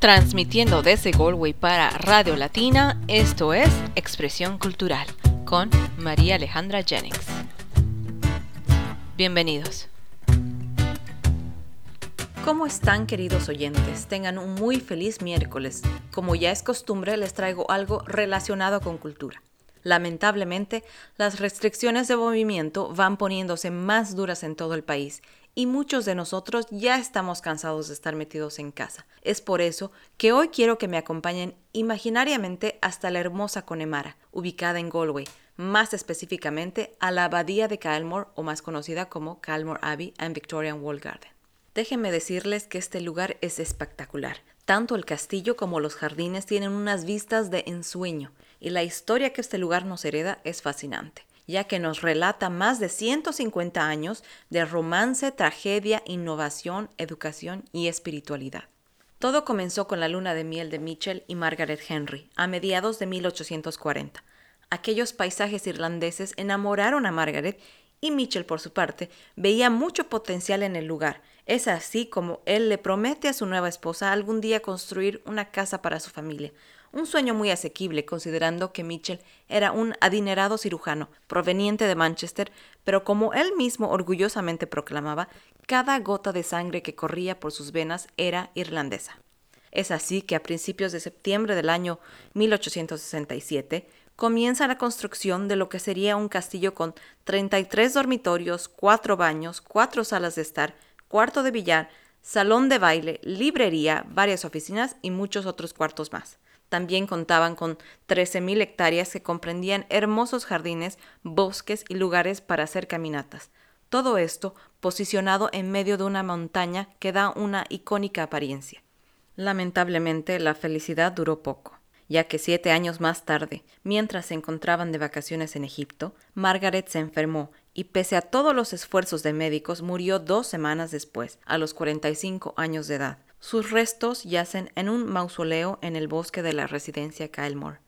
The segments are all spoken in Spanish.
Transmitiendo desde Galway para Radio Latina, esto es Expresión Cultural con María Alejandra Jennings. Bienvenidos. ¿Cómo están queridos oyentes? Tengan un muy feliz miércoles. Como ya es costumbre, les traigo algo relacionado con cultura. Lamentablemente, las restricciones de movimiento van poniéndose más duras en todo el país y muchos de nosotros ya estamos cansados de estar metidos en casa. Es por eso que hoy quiero que me acompañen imaginariamente hasta la hermosa Connemara, ubicada en Galway, más específicamente a la abadía de Calmore o más conocida como Calmore Abbey and Victorian Wall Garden. Déjenme decirles que este lugar es espectacular. Tanto el castillo como los jardines tienen unas vistas de ensueño y la historia que este lugar nos hereda es fascinante ya que nos relata más de 150 años de romance, tragedia, innovación, educación y espiritualidad. Todo comenzó con la luna de miel de Mitchell y Margaret Henry a mediados de 1840. Aquellos paisajes irlandeses enamoraron a Margaret y Mitchell, por su parte, veía mucho potencial en el lugar. Es así como él le promete a su nueva esposa algún día construir una casa para su familia, un sueño muy asequible considerando que Mitchell era un adinerado cirujano proveniente de Manchester, pero como él mismo orgullosamente proclamaba, cada gota de sangre que corría por sus venas era irlandesa. Es así que a principios de septiembre del año 1867 comienza la construcción de lo que sería un castillo con 33 dormitorios, cuatro baños, cuatro salas de estar, cuarto de billar, salón de baile, librería, varias oficinas y muchos otros cuartos más. También contaban con 13.000 hectáreas que comprendían hermosos jardines, bosques y lugares para hacer caminatas. Todo esto posicionado en medio de una montaña que da una icónica apariencia. Lamentablemente, la felicidad duró poco, ya que siete años más tarde, mientras se encontraban de vacaciones en Egipto, Margaret se enfermó y pese a todos los esfuerzos de médicos murió dos semanas después, a los 45 años de edad, sus restos yacen en un mausoleo en el bosque de la residencia Kylemore.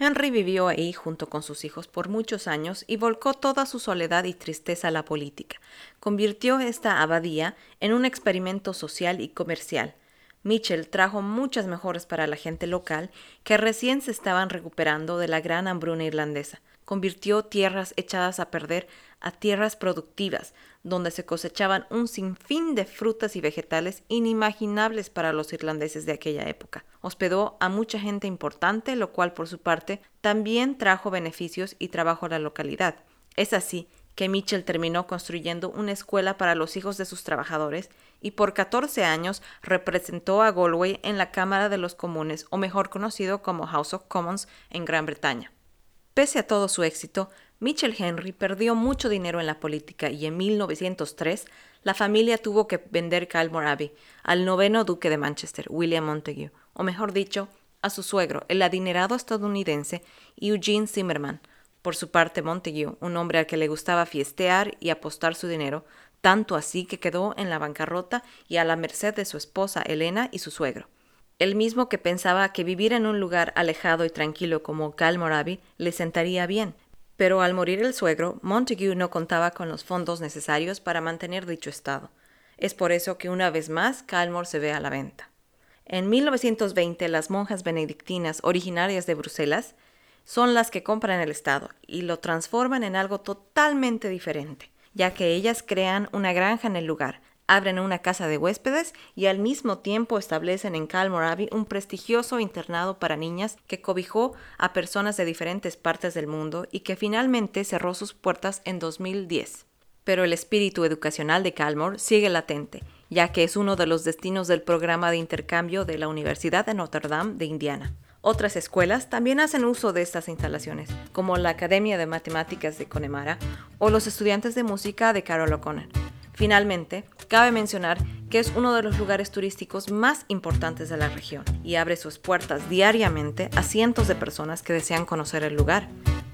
Henry vivió ahí junto con sus hijos por muchos años y volcó toda su soledad y tristeza a la política. Convirtió esta abadía en un experimento social y comercial. Mitchell trajo muchas mejoras para la gente local que recién se estaban recuperando de la gran hambruna irlandesa. Convirtió tierras echadas a perder a tierras productivas, donde se cosechaban un sinfín de frutas y vegetales inimaginables para los irlandeses de aquella época. Hospedó a mucha gente importante, lo cual por su parte también trajo beneficios y trabajo a la localidad. Es así que Mitchell terminó construyendo una escuela para los hijos de sus trabajadores y por 14 años representó a Galway en la Cámara de los Comunes, o mejor conocido como House of Commons en Gran Bretaña. Pese a todo su éxito, Mitchell Henry perdió mucho dinero en la política y en 1903 la familia tuvo que vender Calmore Abbey al noveno duque de Manchester, William Montague, o mejor dicho, a su suegro, el adinerado estadounidense Eugene Zimmerman. Por su parte, Montague, un hombre al que le gustaba fiestear y apostar su dinero, tanto así que quedó en la bancarrota y a la merced de su esposa Elena y su suegro. El mismo que pensaba que vivir en un lugar alejado y tranquilo como Calmore Abbey le sentaría bien, pero al morir el suegro, Montague no contaba con los fondos necesarios para mantener dicho estado. Es por eso que una vez más Calmore se ve a la venta. En 1920 las monjas benedictinas originarias de Bruselas son las que compran el estado y lo transforman en algo totalmente diferente, ya que ellas crean una granja en el lugar, abren una casa de huéspedes y al mismo tiempo establecen en Calmore Abbey un prestigioso internado para niñas que cobijó a personas de diferentes partes del mundo y que finalmente cerró sus puertas en 2010. Pero el espíritu educacional de Calmore sigue latente, ya que es uno de los destinos del programa de intercambio de la Universidad de Notre Dame de Indiana. Otras escuelas también hacen uso de estas instalaciones, como la Academia de Matemáticas de Connemara o los estudiantes de música de Carol O'Connor. Finalmente, cabe mencionar que es uno de los lugares turísticos más importantes de la región y abre sus puertas diariamente a cientos de personas que desean conocer el lugar.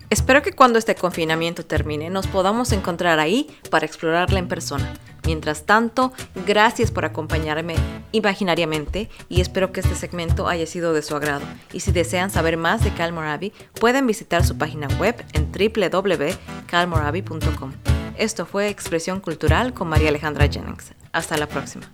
Espero que cuando este confinamiento termine nos podamos encontrar ahí para explorarla en persona. Mientras tanto, gracias por acompañarme imaginariamente y espero que este segmento haya sido de su agrado. Y si desean saber más de Calmorabi, pueden visitar su página web en www.calmorabi.com. Esto fue Expresión Cultural con María Alejandra Jennings. Hasta la próxima.